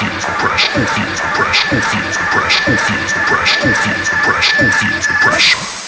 feels the pressure, who feels the pressure, who feels the pressure, who feels the pressure, who feels the pressure, who feels the.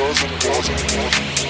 yours and yours.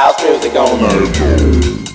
House music on.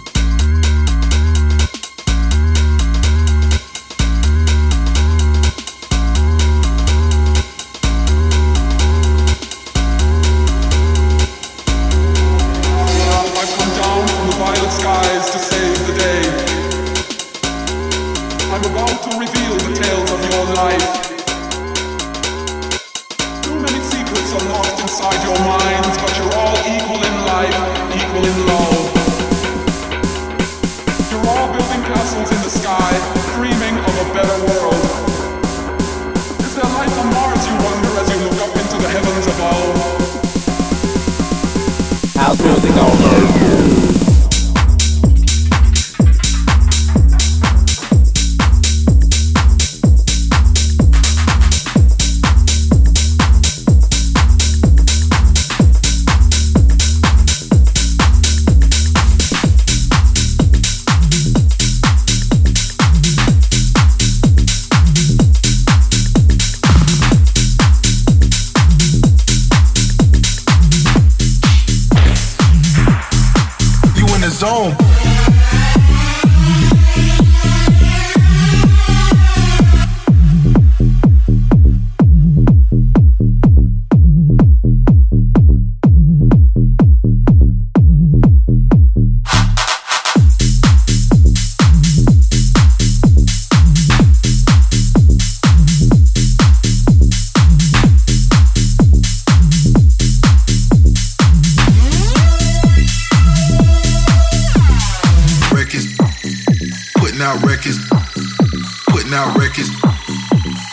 out records,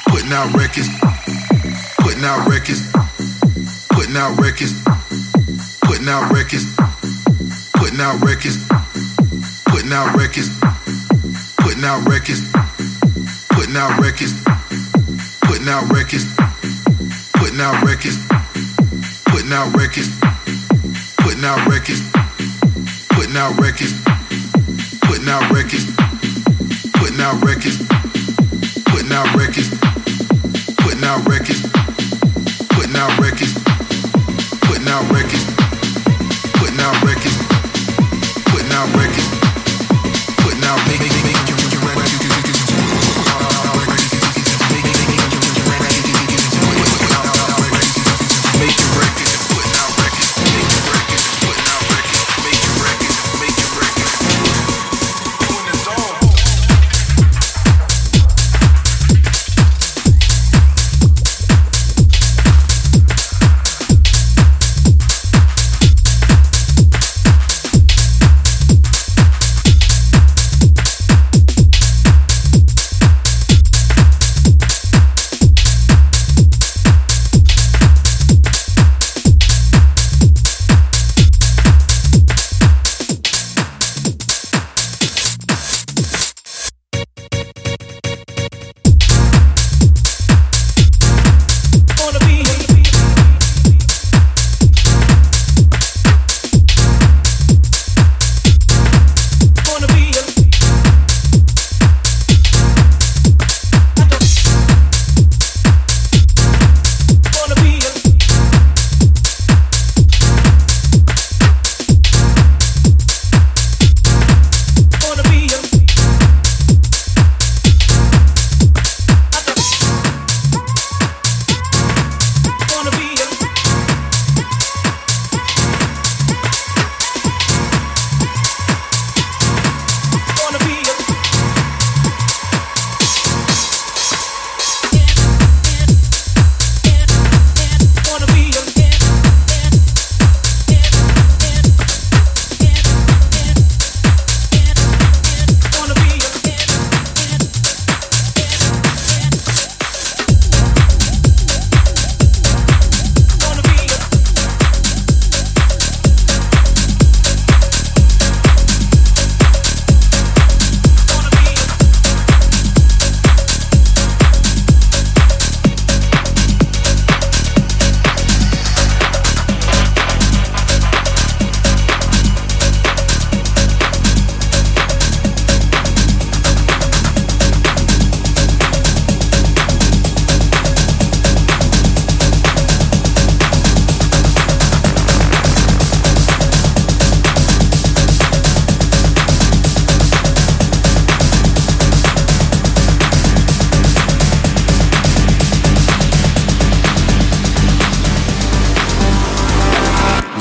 putting out records, putting out records, putting out records, putting out records, putting out records, putting out records, putting out records, putting out records, putting out records, putting out records, putting out records, putting out records, putting out records, putting out records, putting out records Putting out records, putting out records.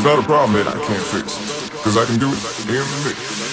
It's not a problem that I can't fix, cause I can do it in the mix.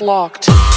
Locked.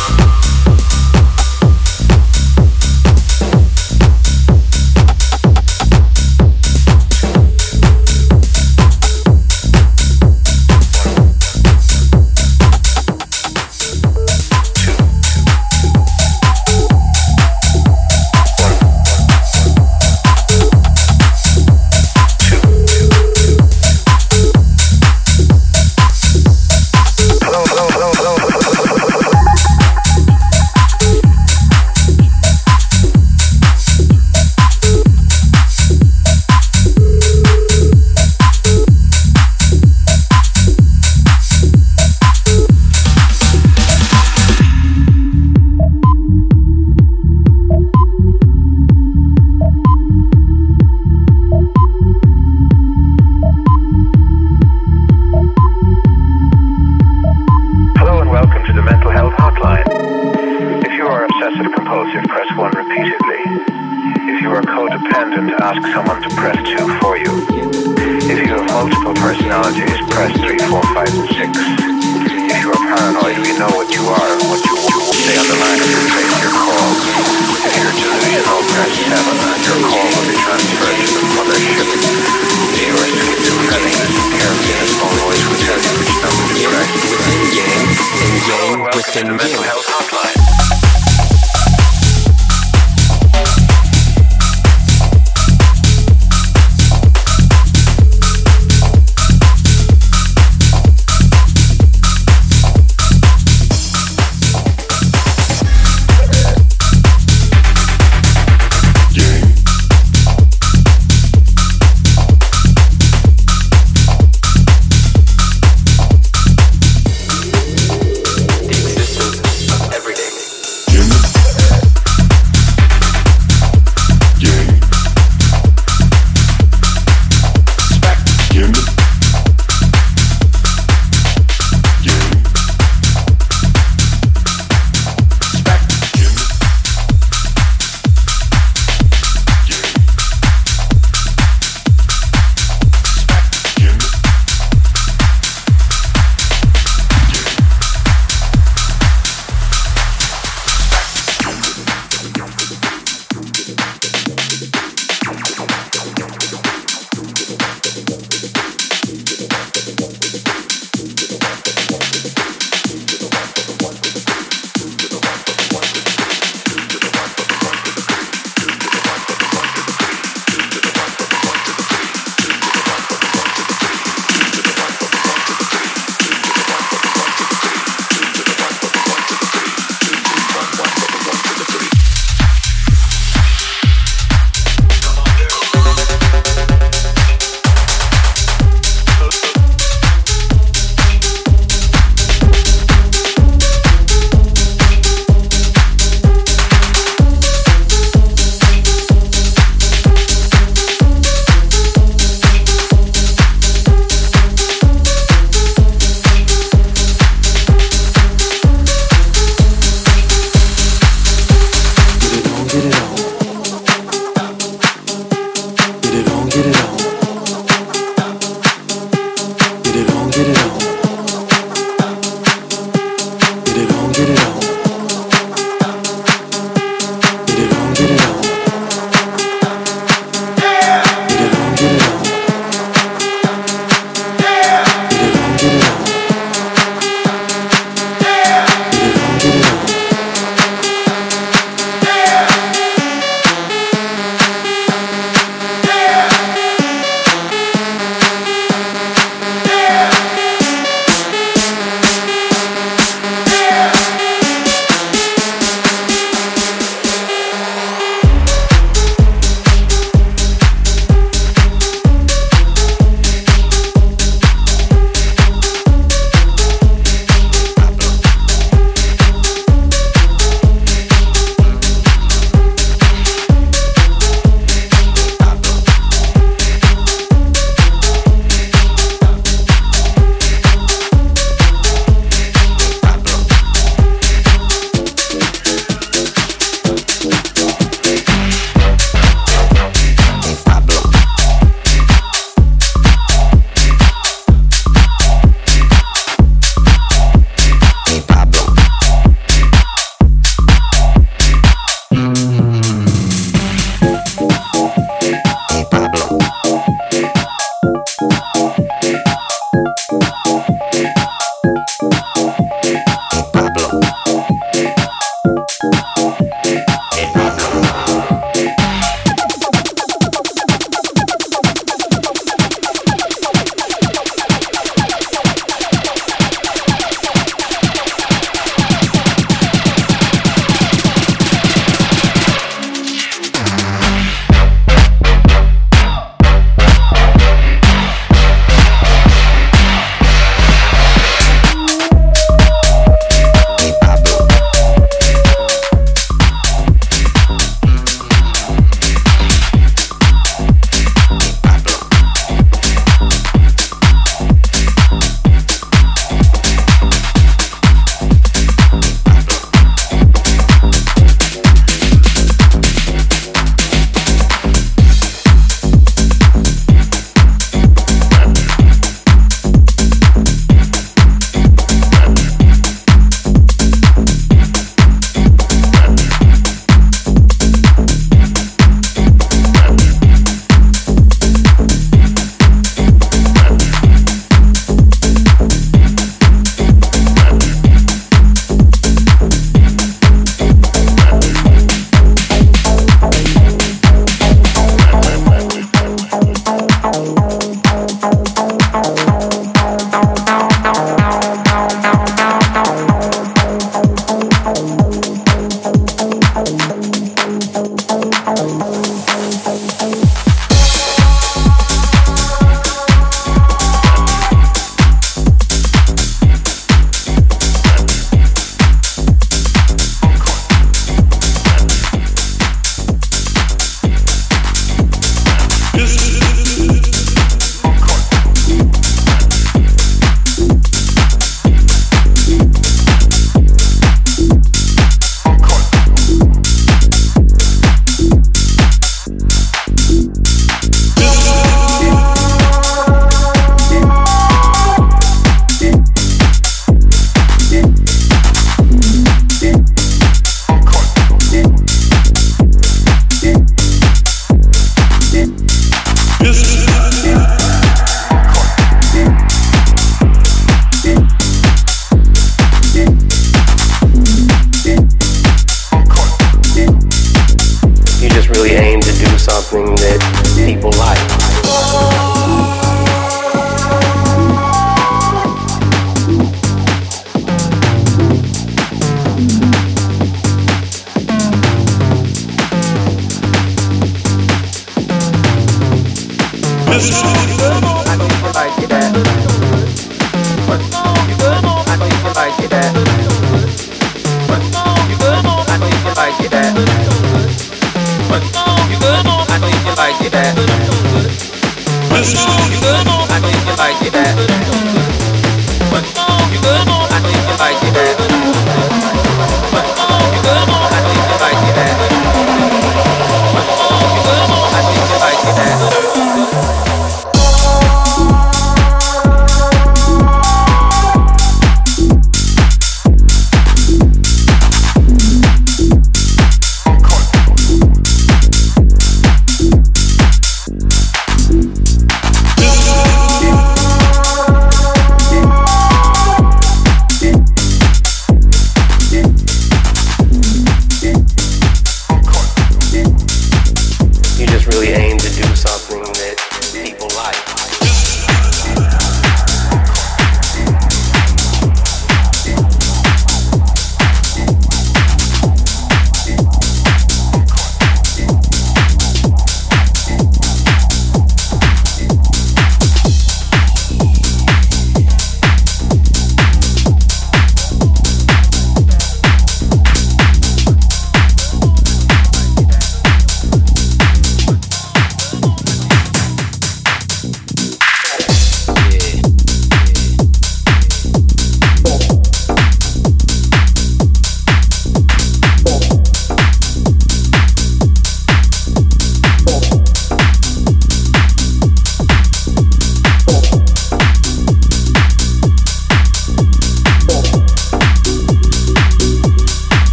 Game, and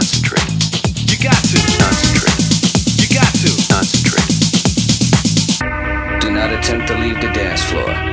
Concentrate. You got to concentrate. You got to concentrate. Do not attempt to leave the dance floor.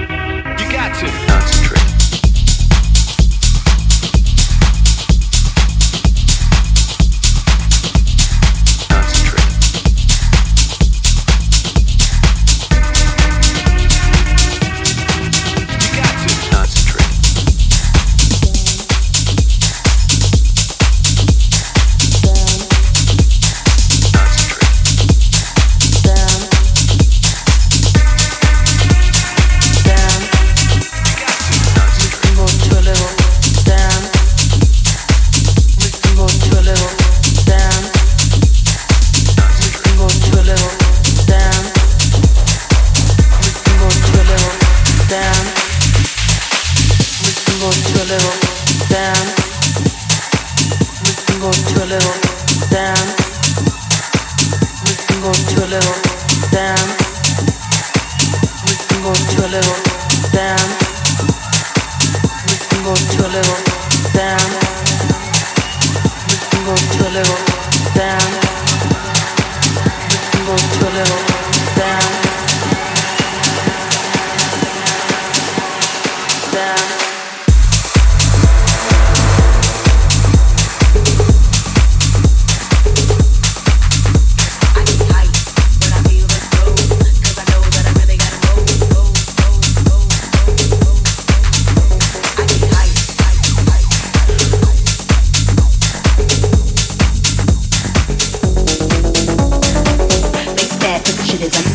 Thank you.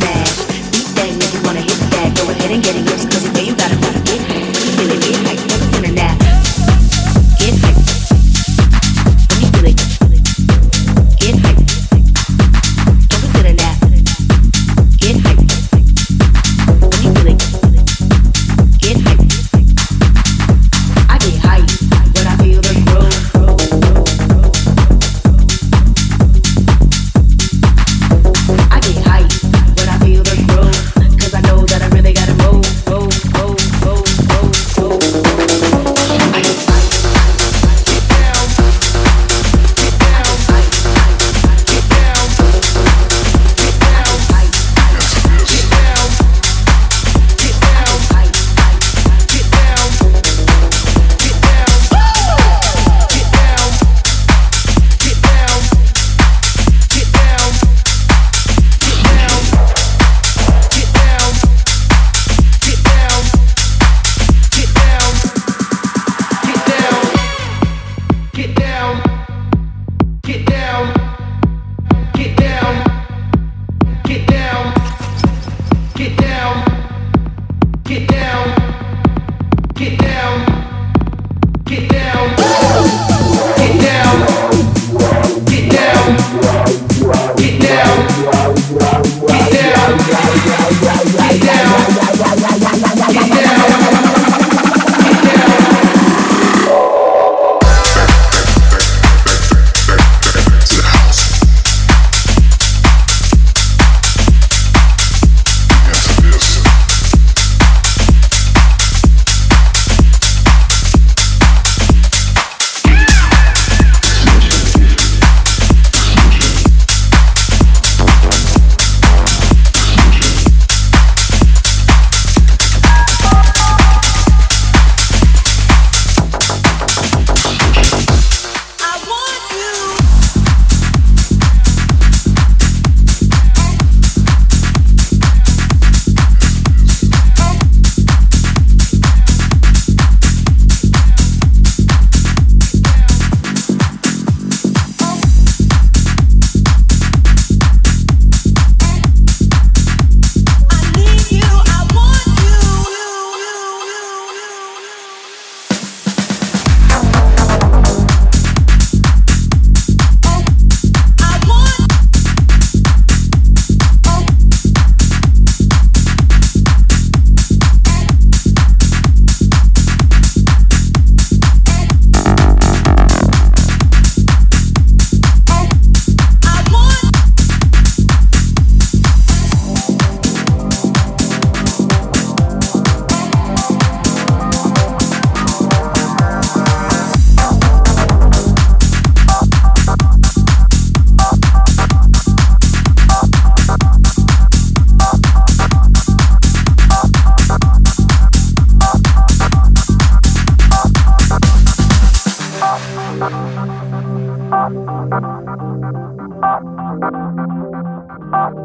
Thank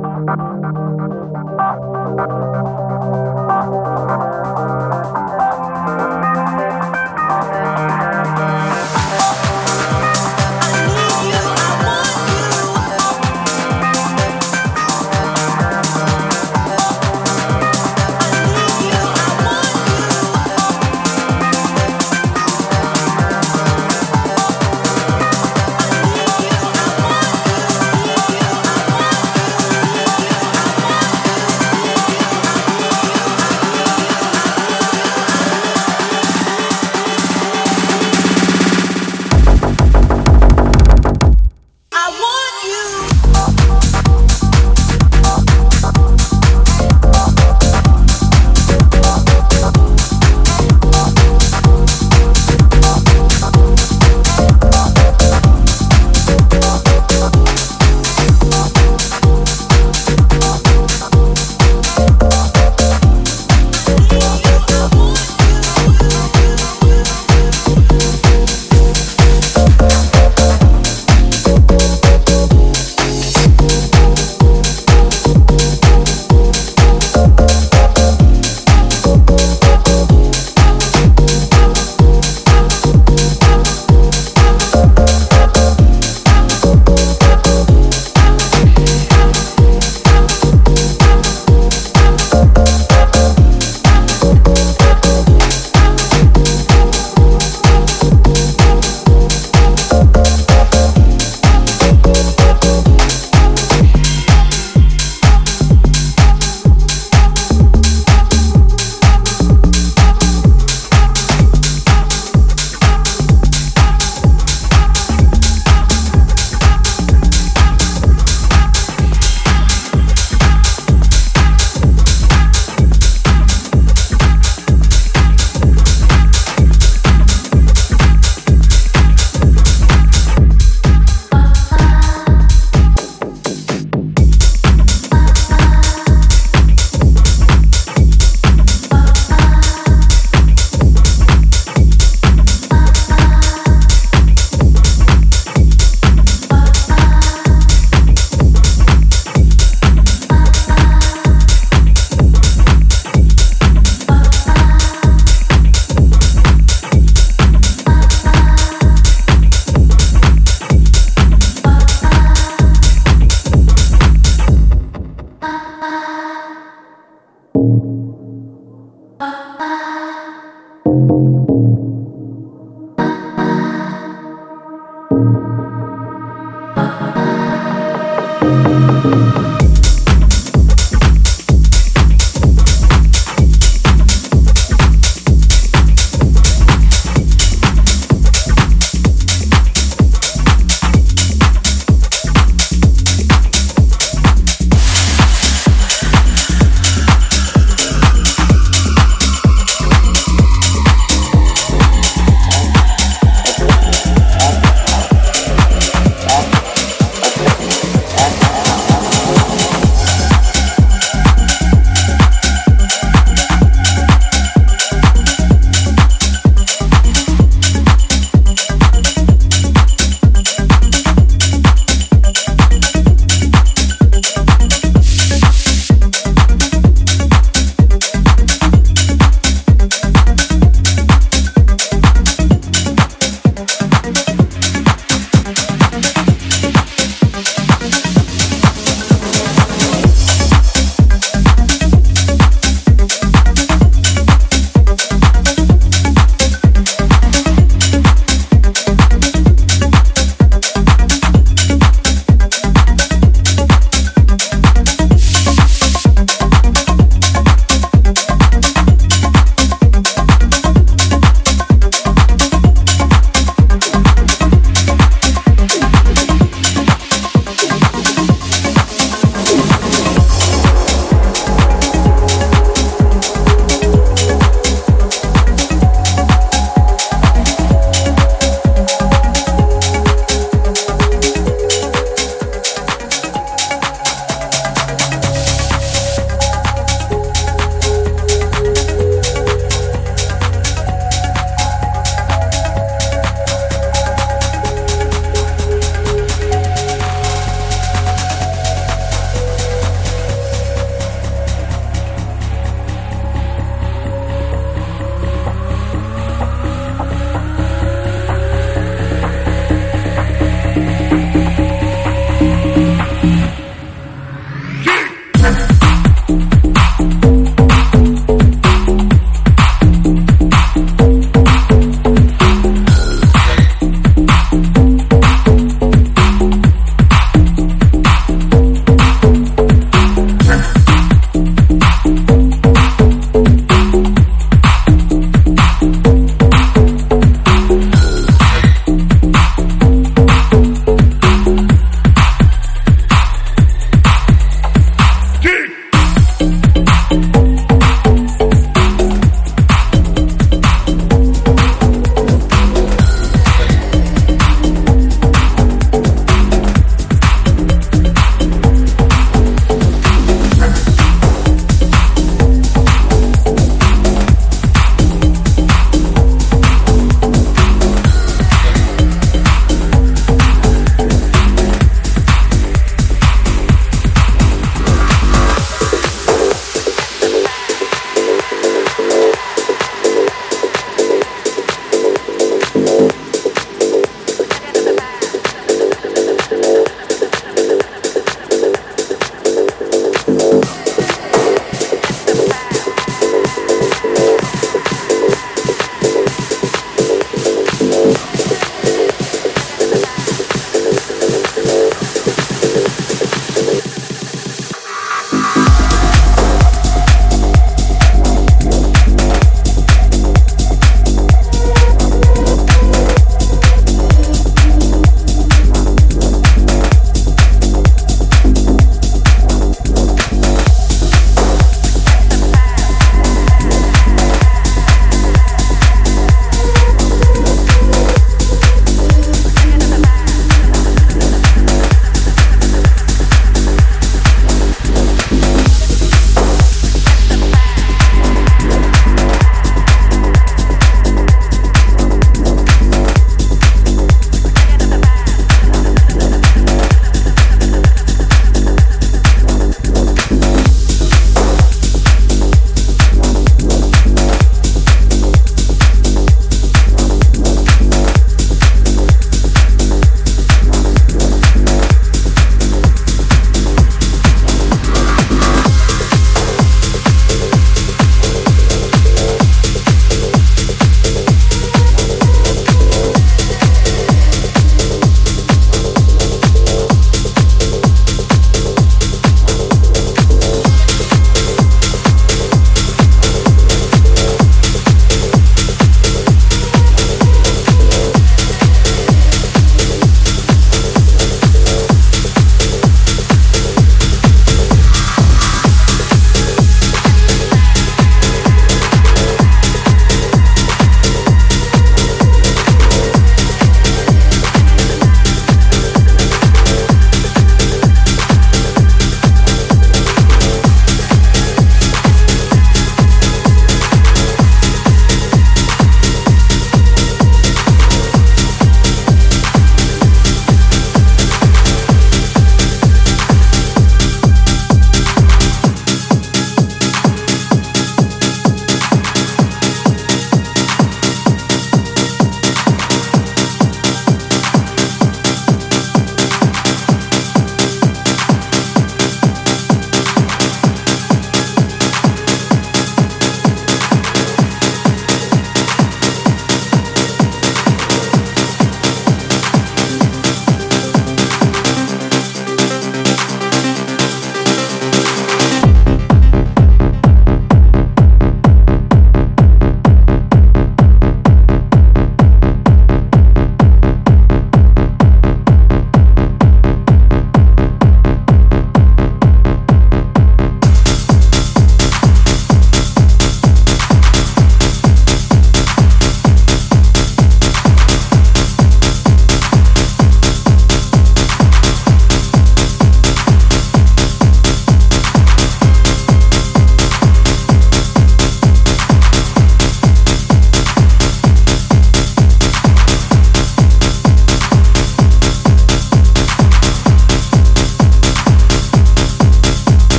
you.